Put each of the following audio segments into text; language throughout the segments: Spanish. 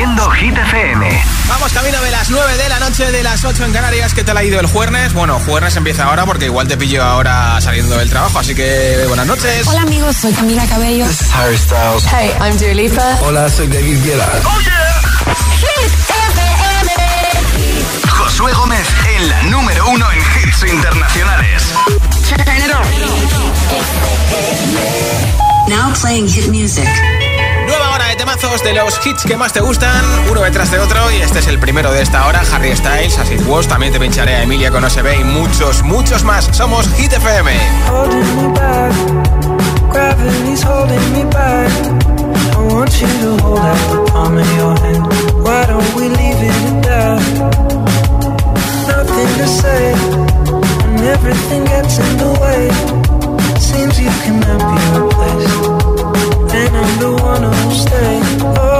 Haciendo Hit FM. Vamos camino de las 9 de la noche, de las 8 en Canarias. ¿Qué te ha ido el jueves? Bueno, jueves empieza ahora porque igual te pillo ahora saliendo del trabajo, así que buenas noches. Hola amigos, soy Camila Cabello. This is Harry Styles. Hey, I'm Dua Lipa. Hola, soy David Guetta. Oh yeah. Hit FM. Josué Gómez en la número uno en hits internacionales. Now playing hit music. Temazos de los hits que más te gustan, uno detrás de otro, y este es el primero de esta hora, Harry Styles, así was, también te pincharé a Emilia con OSB y muchos, muchos más. Somos Hit FM. everything gets in the way. Seems you cannot be replaced, and I'm the one who'll stay. Oh,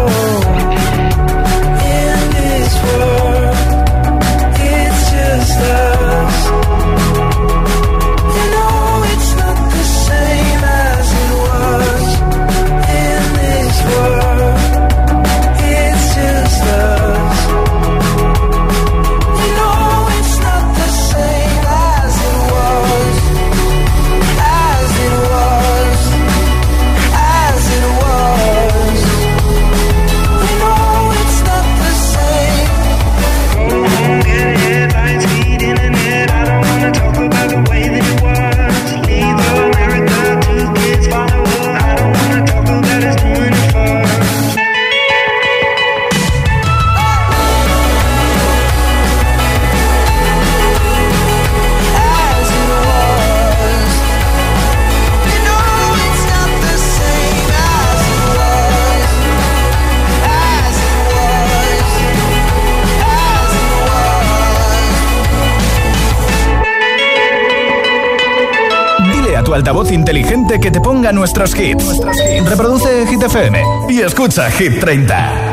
tu altavoz inteligente que te ponga nuestros hits. Reproduce Hit FM y escucha Hit 30.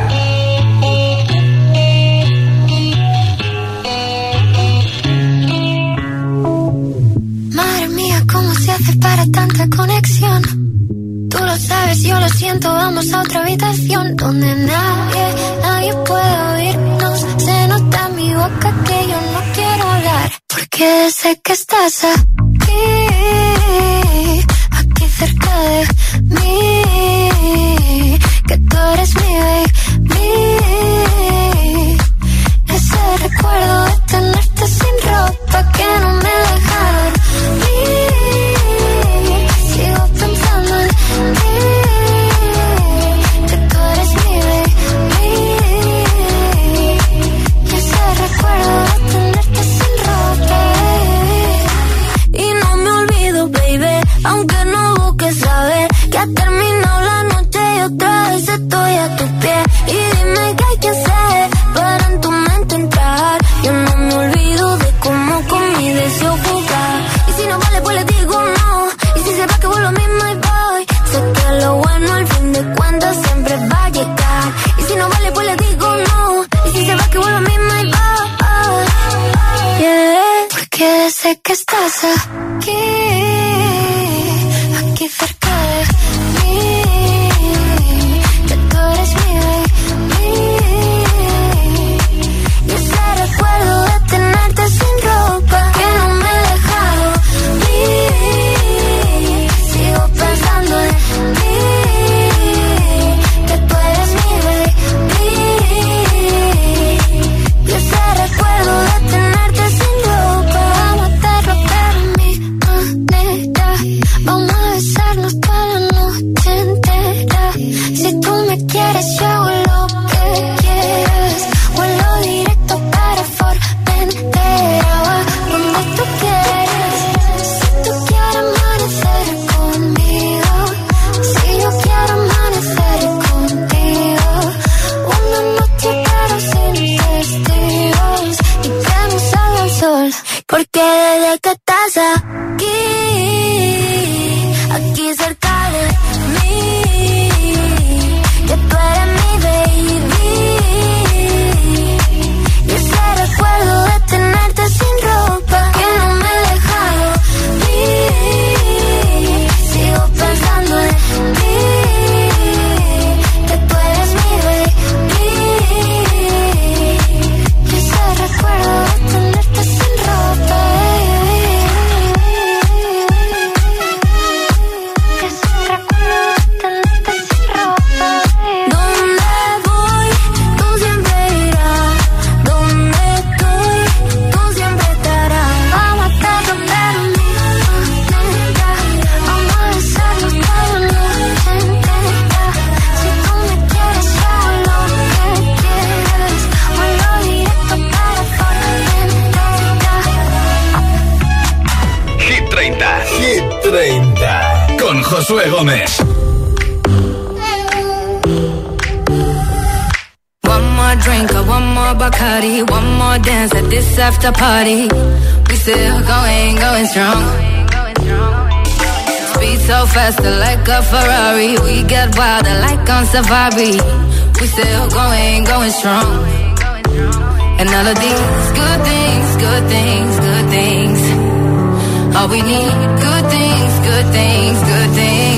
Madre mía, ¿cómo se hace para tanta conexión? Tú lo sabes, yo lo siento, vamos a otra habitación donde nadie, nadie puede oírnos. Se nota en mi boca que yo no quiero hablar, porque sé que estás aquí, after party. We still going, going strong. Speed so fast, like a Ferrari. We get wilder, like on safari. We still going, going strong. And all of these good things, good things, good things. All we need, good things, good things, good things.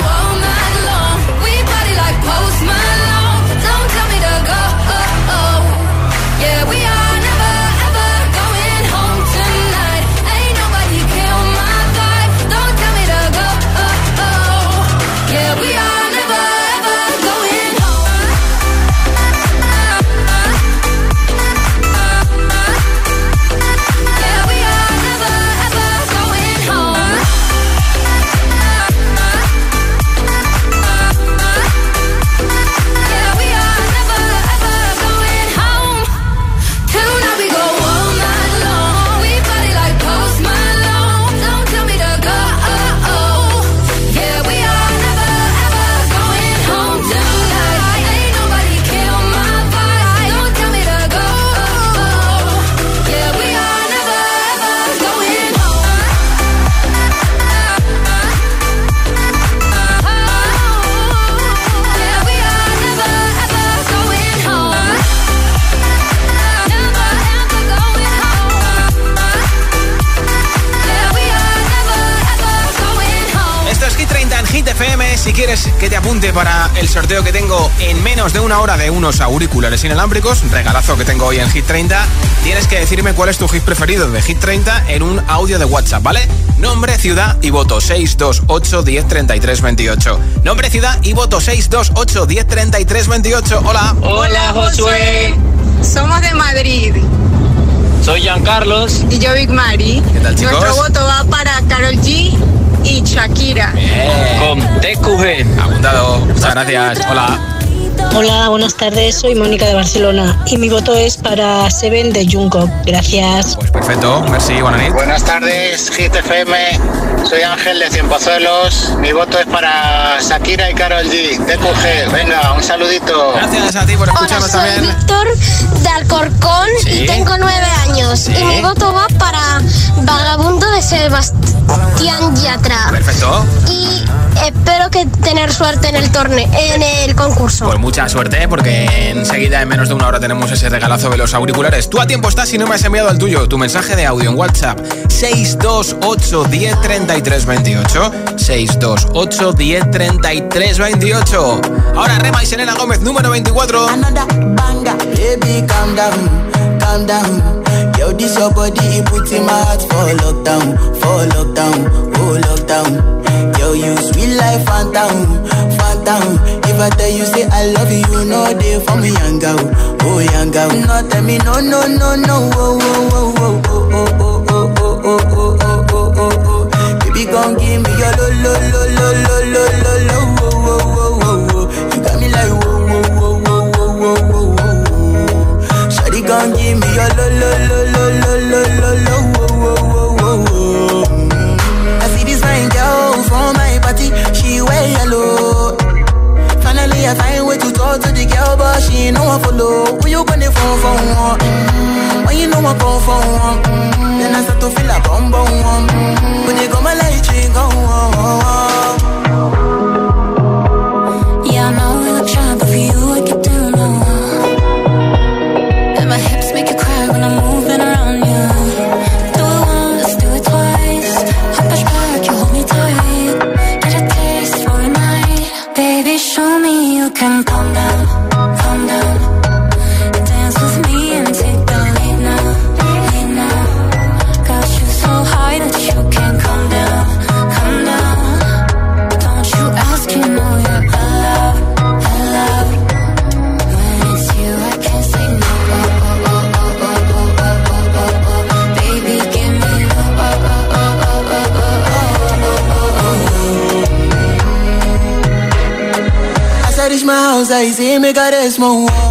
Hit 30 en Hit FM. Si quieres que te apunte para el sorteo que tengo en menos de una hora de unos auriculares inalámbricos, regalazo que tengo hoy en Hit 30, tienes que decirme cuál es tu hit preferido de Hit 30 en un audio de WhatsApp, ¿vale? Nombre, ciudad y voto 628 10 33 28. Nombre, ciudad y voto 628 10 33 28. Hola. Hola Josué, Somos de Madrid soy Giancarlos. y yo Big Mari. ¿Qué tal, chicos? Nuestro voto va para Carol G y Shakira. Con TQG. Apuntado. Muchas gracias. Hola. Hola, buenas tardes. Soy Mónica de Barcelona y mi voto es para Seven de Jungkook. Gracias. Pues perfecto. Merci, buena nit. Buenas tardes, Hit FM. Soy Ángel de Cienpozuelos. Mi voto es para Shakira y Karol G. TQG. Venga, un saludito. Gracias a ti por escucharnos también. Víctor de Alcorcón Sí. y tengo nueve años. Sí. Y mi voto va para Vagabundo de Sebastián Yatra. Perfecto. Y espero que tener suerte en el torneo, en el concurso. Pues mucha suerte porque enseguida en menos de una hora tenemos ese regalazo de los auriculares. Tú a tiempo estás si no me has enviado el tuyo, tu mensaje de audio en WhatsApp 628 10 28 628 10 28. Ahora Rema y Selena Gómez número 24. baby calm down, calm down. Yo, this your body, it puts in my heart for lockdown, for lockdown, oh lockdown. Yo, you sweet life, phantom, phantom. If I tell you say I love you, you know they for me, young girl, oh young girl. No, tell me no, no, no, no, oh, oh, oh, oh, oh, oh, oh, oh, oh, oh, oh, oh, oh, oh. Baby, gon' give me your lo, lo, lo, lo, lo, lo, lo, lo, oh, oh, oh, oh, oh. You got me like whoa, whoa, whoa, whoa, whoa, whoa, whoa, whoa. Shawty give me your lo, lo, lo, lo, lo, lo, lo, lo, oh, oh, oh, oh, oh. I see this fine girl from my party, she wear yellow. Finally, I find way to talk to the girl, but she ain't no one follow. Who you gonna phone for one? Mm-hmm. When you know I come for one, mm-hmm. then I start to feel a bum bum one. Mm-hmm. When you go my light, you go on. Yeah, I see me got this mojo.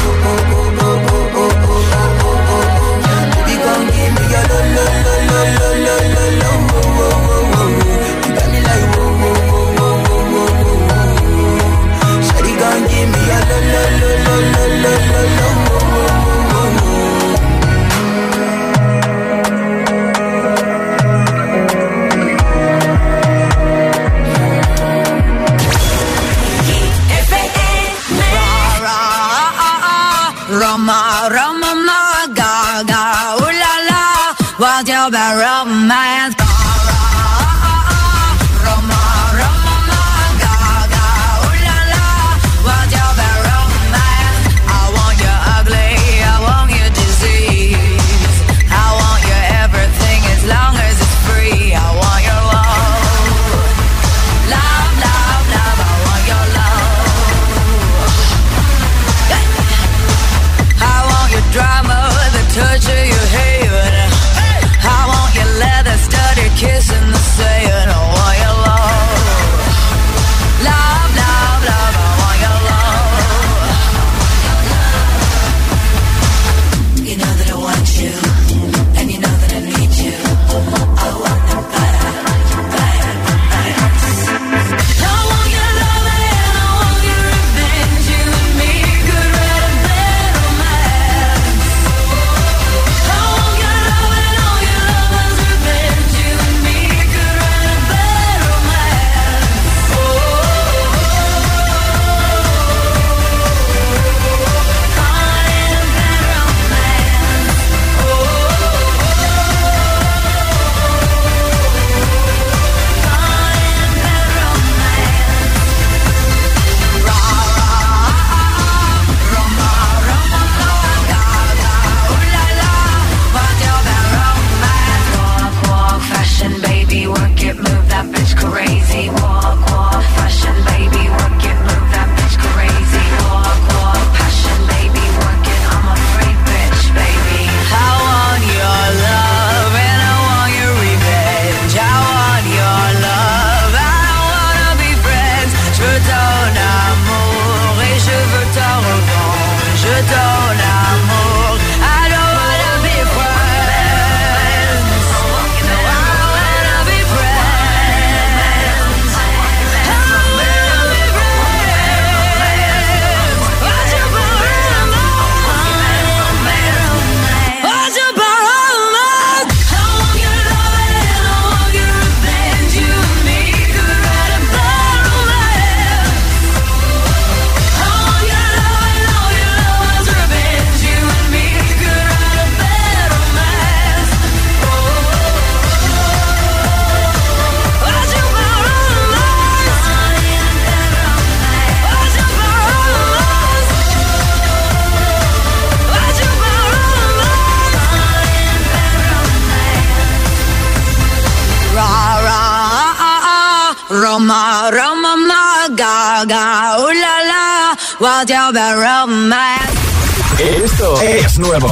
Esto es nuevo.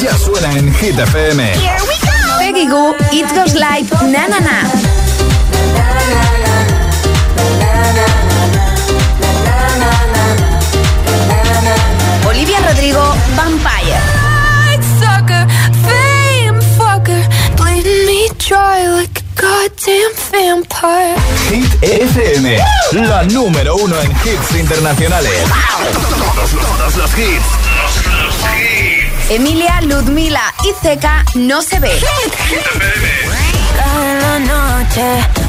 Ya suena en Hit FM. Peggy Goo, It Goes Like Na Na Na. Olivia Rodrigo, Vampire. Sucker, fame fucker, bleeding me dry like goddamn vampire. Hit FM, la número uno en hits internacionales. Todos, los- todos los hits. Emilia, Ludmila y Zeca, No se ve. Cada noche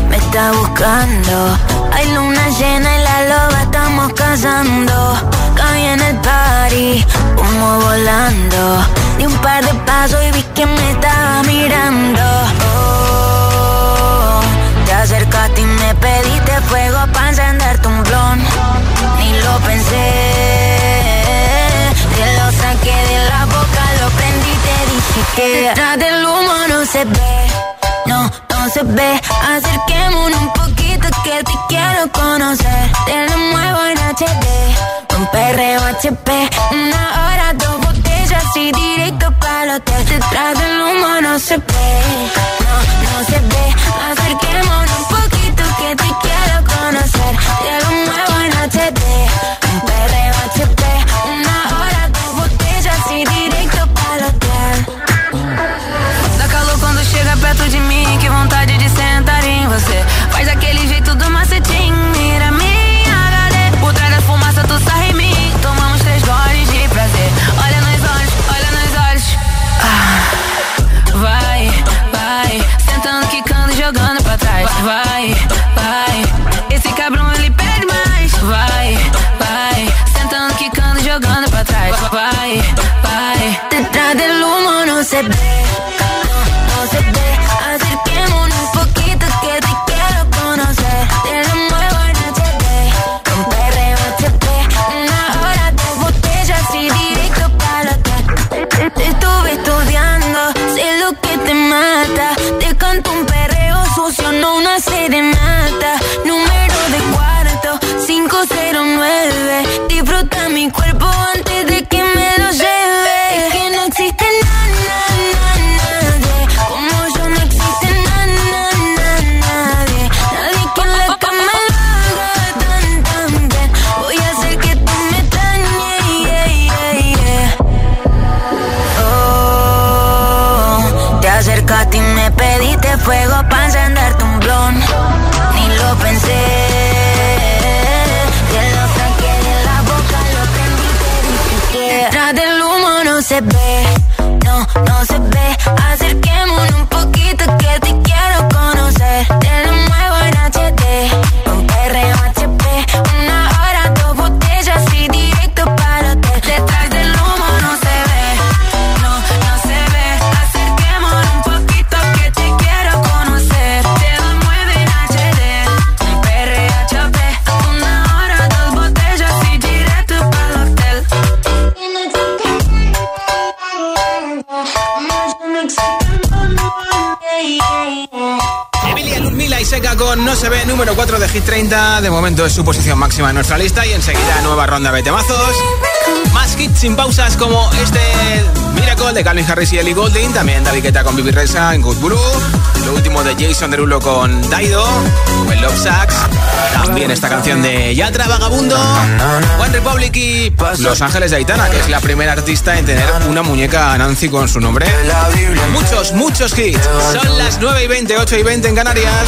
me está buscando. Hay luna llena y la loba estamos cazando. Caí en el party, humo volando. Di un par de pasos y vi que me estaba mirando. Te acercaste y me pediste fuego para encenderte un blon. Ni lo pensé. Te lo saqué de la boca, lo prendí, te dije que detrás del humo no se ve, no, no se ve. Acerquémonos un poquito que te quiero conocer. Te lo muevo en HD, un perreo HP, una hora, dos botellas y directo para el hotel. Detrás del humo no se ve, no, no se ve. Acerquémonos un poquito que te quiero serenata. Número de cuarto, 509. Disfruta mi cuerpo antes de número 4 de Hit 30. De momento es su posición máxima en nuestra lista y enseguida nueva ronda de temazos. Más hits sin pausas como este Miracle de Calvin Harris y Ellie Goulding. También David Guetta con Bibi Reza en Good Blue. Lo último de Jason Derulo con Daido. El Love Sax. También esta canción de Yatra Vagabundo. One Republic y Los Ángeles de Aitana, que es la primera artista en tener una muñeca Nancy con su nombre. Muchos, muchos hits. Son las 9 y 20, 8 y 20 en Canarias.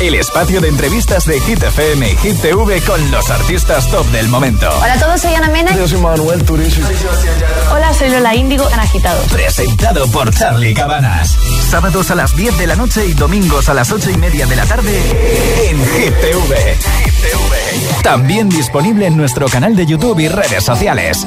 El espacio de entrevistas de Hit FM y Hit TV con los artistas top del momento. Hola a todos, soy Ana Mena. Yo soy Manuel Turizo. Hola, soy Lola Índigo, en Agitados. Presentado por Charlie Cabanas. Sábados a las 10 de la noche y domingos a las 8 y media de la tarde en Hit TV. También disponible en nuestro canal de YouTube y redes sociales.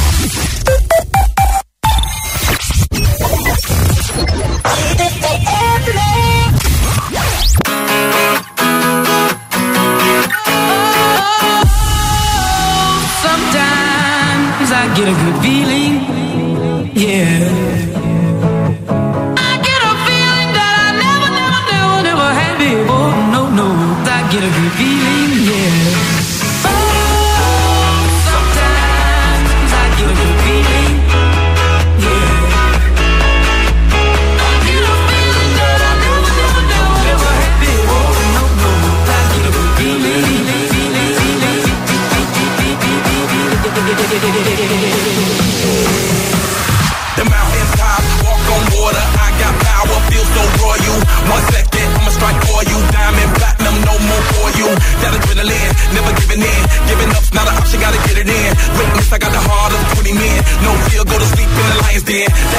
been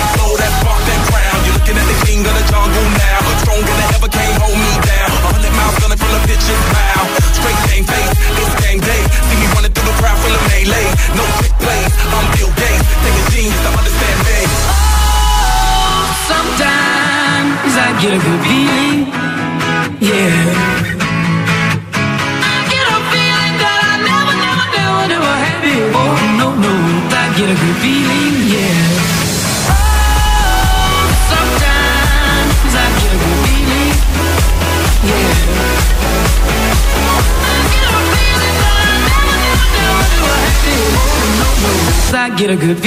get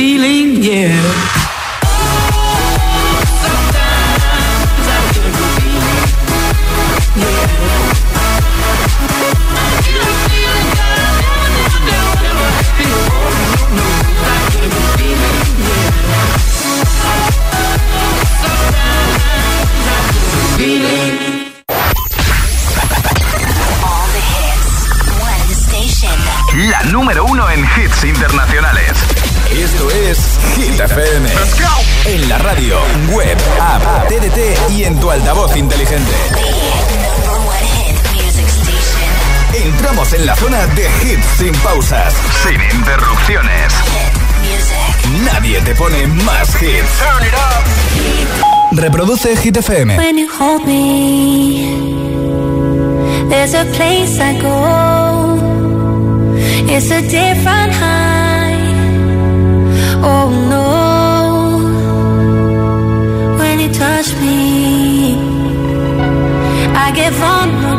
número uno en hits internacionales. en la zona de hits sin pausas, sin interrupciones. Nadie te pone más hits. Turn it up. Reproduce Hit FM. When you hold me, there's a place I go. It's a different high. Oh no. When you touch me, I give get vulnerable.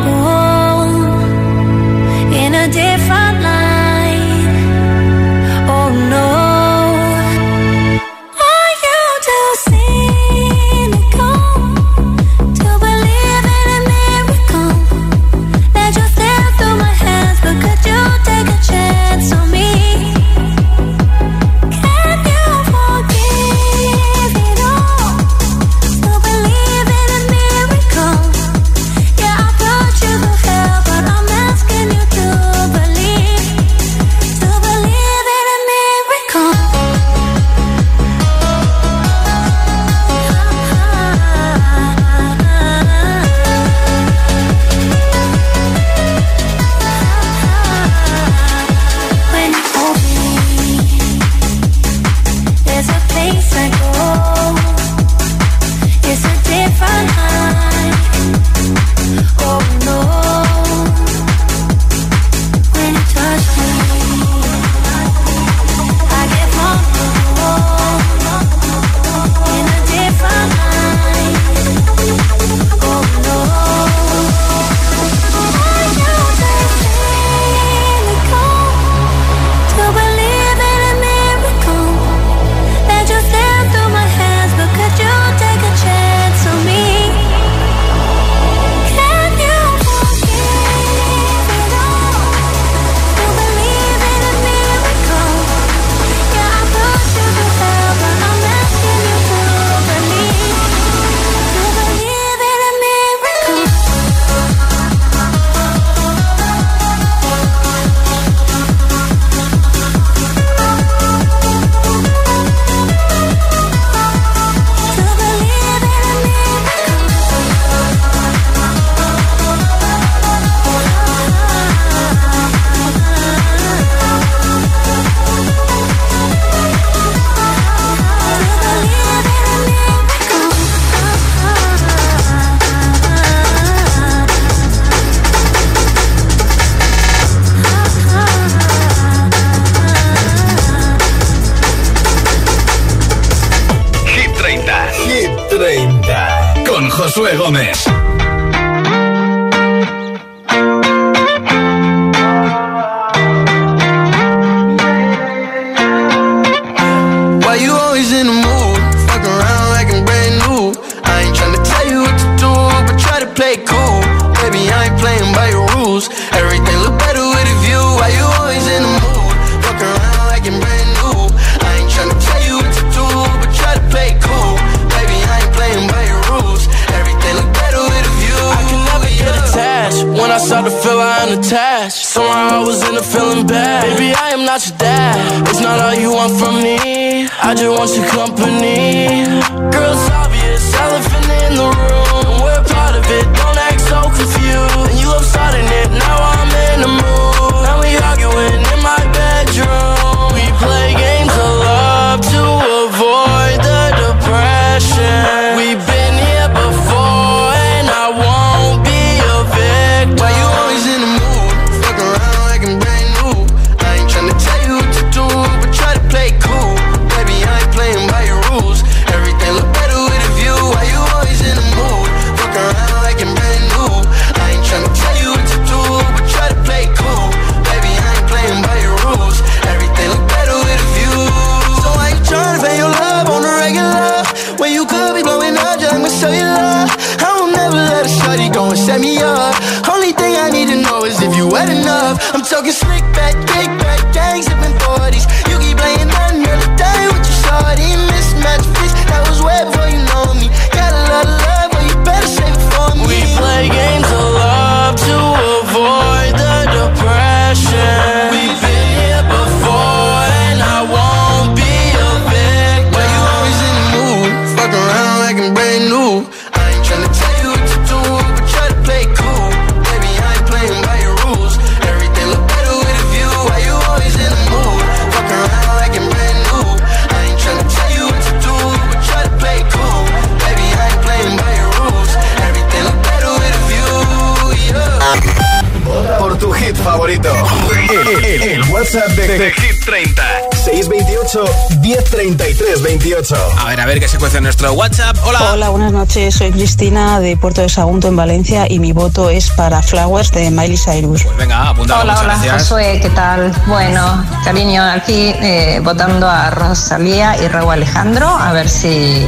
28. A ver, a ver qué se cuece en nuestro WhatsApp. Hola. Hola, buenas noches. Soy Cristina de Puerto de Sagunto en Valencia y mi voto es para Flowers de Miley Cyrus. Pues venga, apunta. Hola, hola, gracias. Josué, ¿qué tal? Bueno, cariño, aquí eh, votando a Rosalía y Raúl Alejandro, a ver si,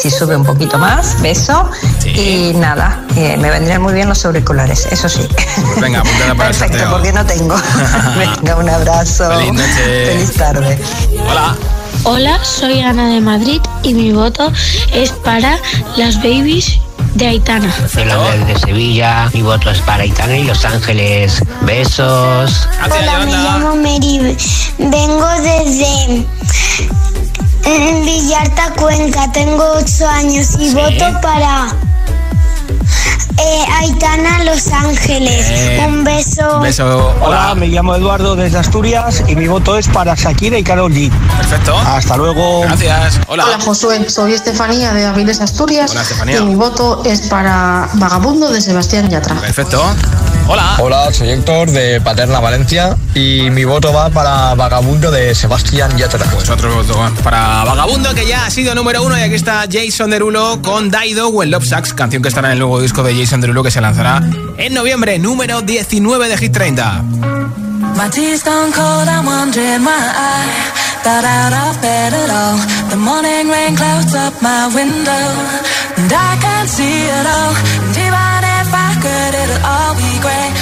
si sube un poquito más. Beso. Y nada, eh, me vendrían muy bien los auriculares, eso sí. Pues venga, apuntada para el Perfecto, sorteo. porque no tengo. venga, un abrazo. Feliz noche. Feliz tarde. Hola. Hola, soy Ana de Madrid y mi voto es para las babies de Aitana. Soy Lander de Sevilla, mi voto es para Aitana y Los Ángeles. Besos. Hola, me llamo Mary. Vengo desde mm, Villarta, Cuenca. Tengo 8 años y voto para eh, Aitana Los Ángeles. Eh, Un beso. Beso. Hola, me llamo Eduardo desde Asturias y mi voto es para Shakira y Karol G. Perfecto. Hasta luego. Gracias. Hola. Josué, soy Estefanía de Aviles, Asturias. Hola, Estefanía. Y mi voto es para Vagabundo de Sebastián Yatra. Perfecto. Hola. Hola, soy Héctor de Paterna, Valencia y mi voto va para Vagabundo de Sebastián Yatra. Pues otro voto para Vagabundo, que ya ha sido número uno. Y aquí está Jason Derulo con Daido o el Love Sucks, canción que estará en el nuevo disco de Jason Derulo que se lanzará en noviembre, número 19 de Hit 30. My tea's gone cold, I'm wondering why I got out of bed at all. The morning rain clouds up my window, and I can't see it all. And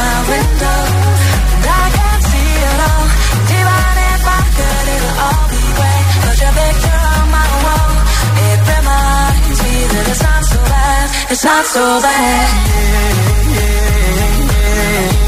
My window. And I can't see all. If I could, it'll all be great. Put your picture on my wall. It reminds me that it's not so bad. It's not so bad. It's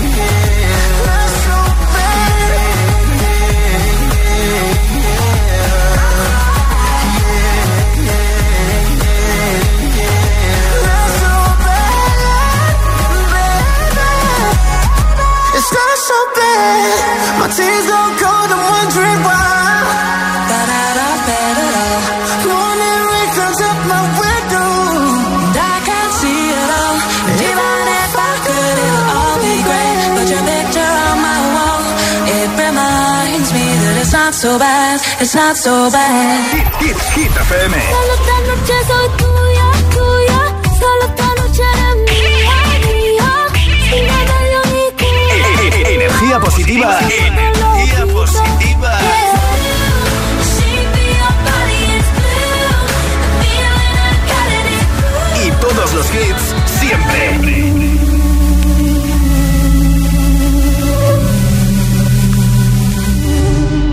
me that it's not so bad. It's not so bad. Hit, hit FM. Energía positiva. Energía positiva. Y todos los hits siempre.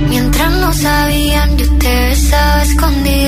Mientras no sabían, yo te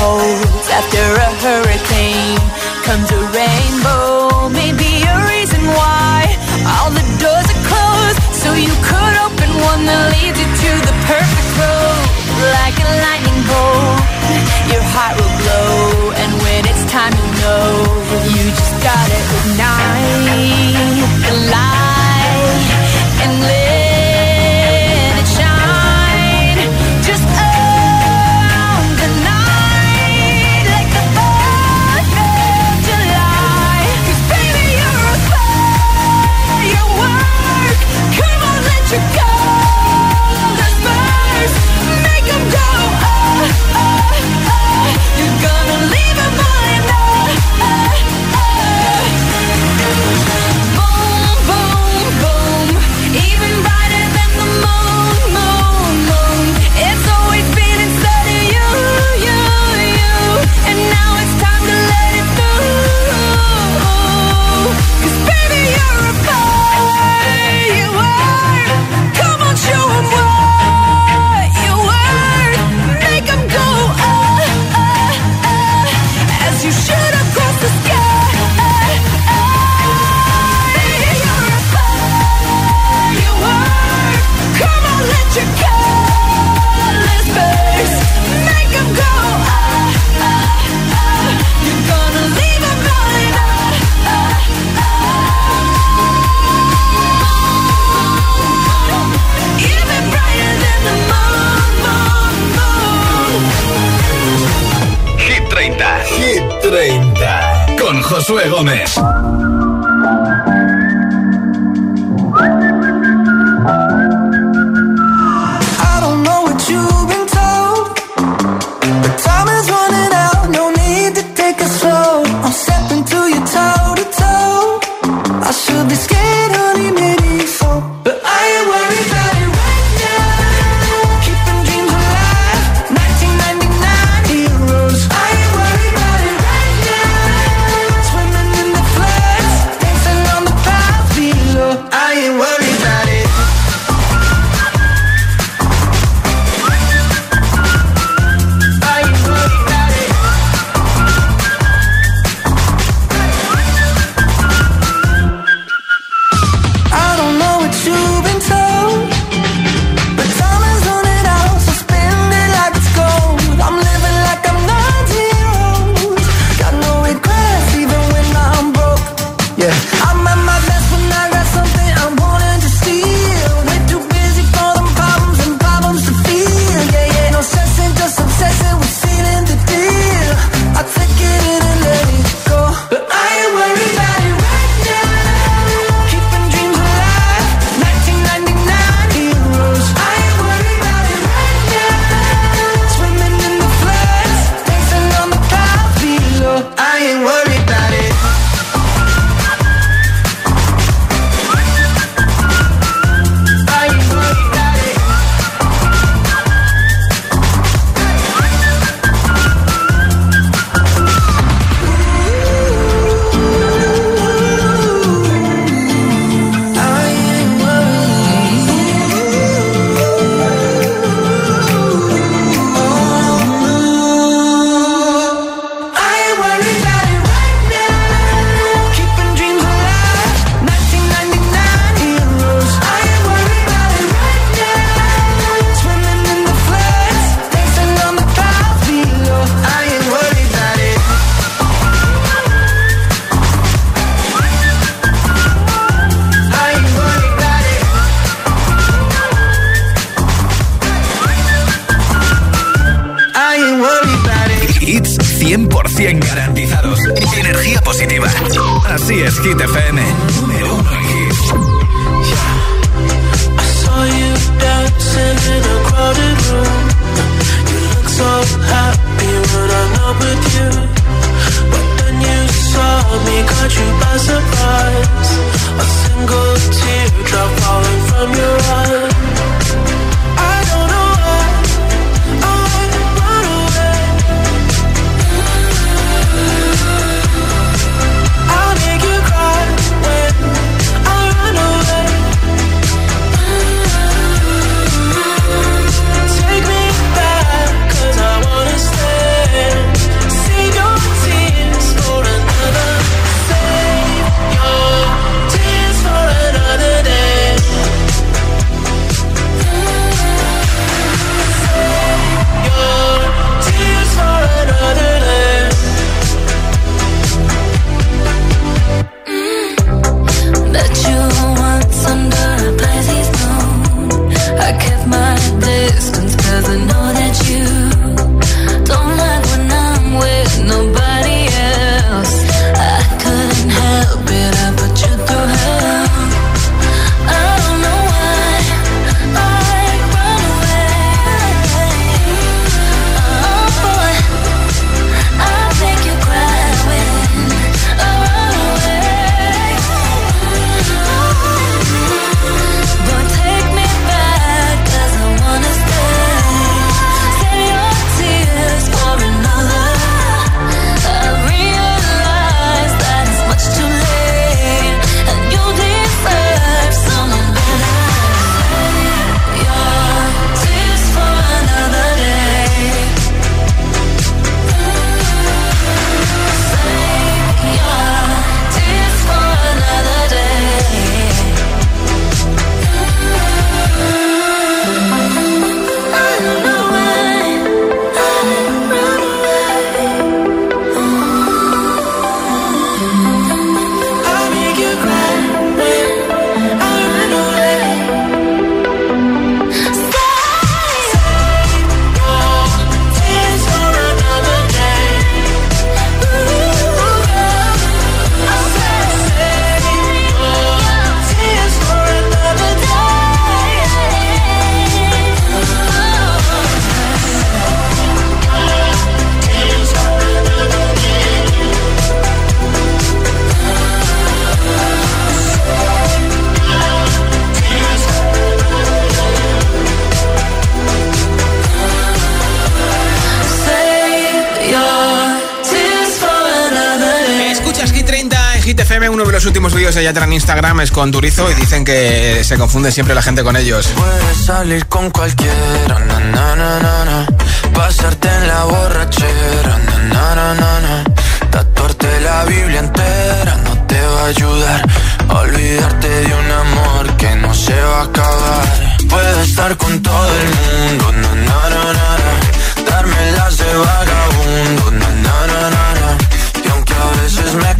holds after a hurricane comes a rainbow. Maybe a reason why all the doors are closed, so you could open one that leads you to the perfect road. Like a lightning bolt, your heart will glow, and when it's time, you know you just gotta ignite. Josué Gómez. FM. Uno de los últimos vídeos de Yatra en Instagram es con Durizo y dicen que se confunde siempre la gente con ellos. Puedes salir con cualquiera, na, na, na, pasarte en la borrachera, tatuarte la Biblia entera no te va a ayudar olvidarte de un amor que no se va a acabar. Puedes estar con todo el mundo, darme las de vagabundo, y aunque a veces me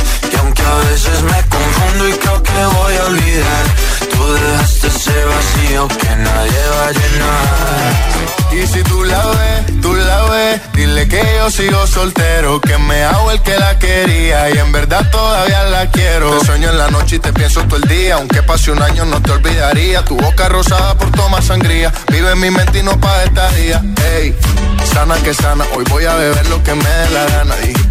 a veces me confundo y creo que voy a olvidar, tú dejaste ese vacío que nadie va a llenar. Y si tú la ves, tú la ves, dile que yo sigo soltero, que me hago el que la quería y en verdad todavía la quiero. Te sueño en la noche y te pienso todo el día, aunque pase un año no te olvidaría. Tu boca rosada por tomar sangría, vive en mi mente y no pa' esta día. Ey, sana que sana, hoy voy a beber lo que me dé la gana. Dijiste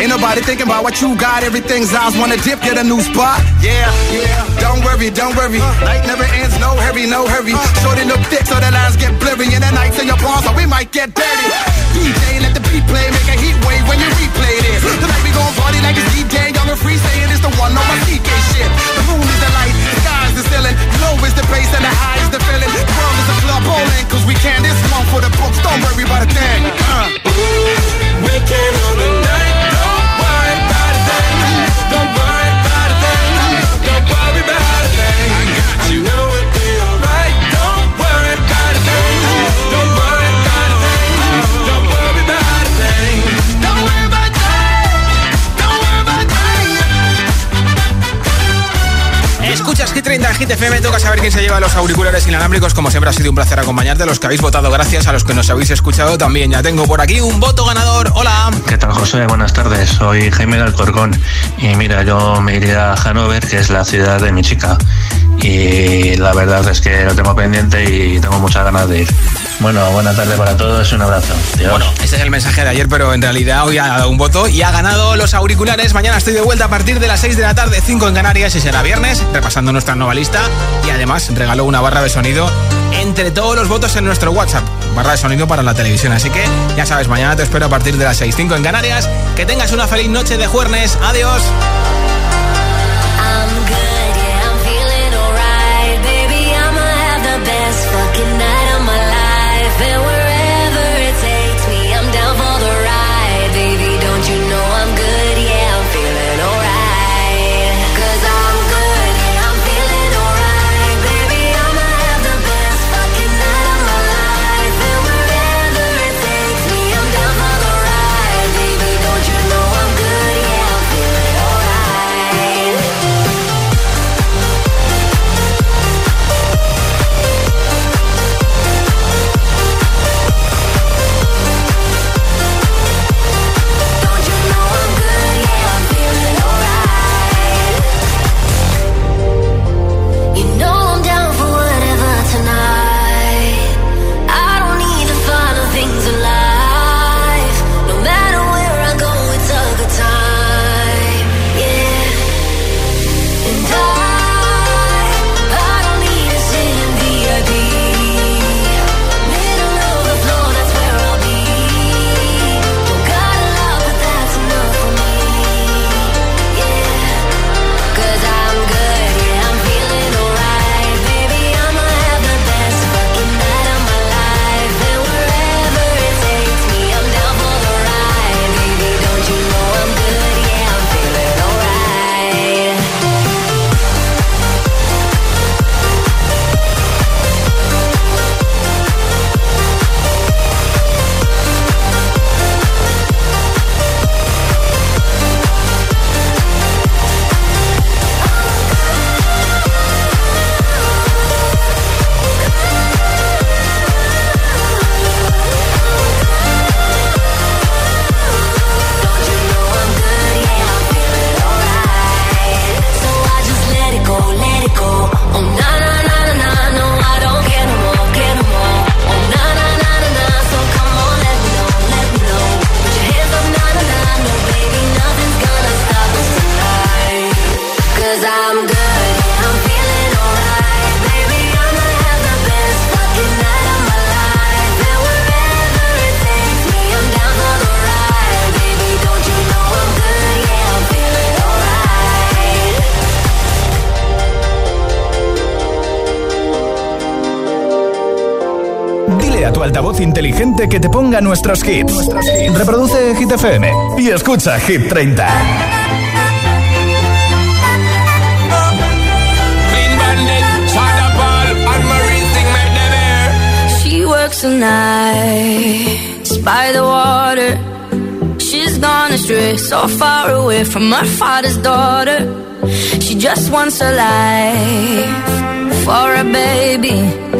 Ain't nobody thinking about what you got. Everything's eyes wanna dip, get a new spot. Yeah, yeah. Don't worry, don't worry. Night never ends, no hurry, no hurry. Shorty look thick so the lines get blurry. And the nights in your palms, so we might get dirty. DJ, let the beat play, make a heat wave when you replay this. Tonight we gon' party like it's DJ, young and free, saying it's the one on my CK shit. The moon is the light, the sky is the ceiling. Low is the bass and the high is the feeling. The world is a club bowling, cause we can. This one for the books, don't worry about a thing. Uh. We came on the night, Don't worry about a thing. Don't worry about Escuchas Hit 30 en Hit FM, toca saber quién se lleva los auriculares inalámbricos. Como siempre ha sido un placer acompañarte. Los que habéis votado, gracias. A los que nos habéis escuchado también. Ya tengo por aquí un voto ganador. Hola. ¿Qué tal, José? Buenas tardes. Soy Jaime de Alcorcón. Y mira, yo me iría a Hanover, que es la ciudad de mi chica. y la verdad es que lo tengo pendiente y tengo muchas ganas de ir. Bueno, buena tarde para todos, un abrazo. Bueno, ese es el mensaje de ayer, pero en realidad hoy ha dado un voto y ha ganado los auriculares. Mañana estoy de vuelta a partir de las 6 de la tarde, 5 en Canarias y será viernes, repasando nuestra nueva lista. Y además regaló una barra de sonido entre todos los votos en nuestro WhatsApp. Barra de sonido para la televisión. Así que ya sabes, mañana te espero a partir de las 6, 5 en Canarias. Que tengas una feliz noche de jueves. Adiós. Inteligente que te ponga nuestros hits. Reproduce Hit FM y escucha Hit 30. She works the night by the water. She's gone astray, so far away from her father's daughter. She just wants a life for a baby.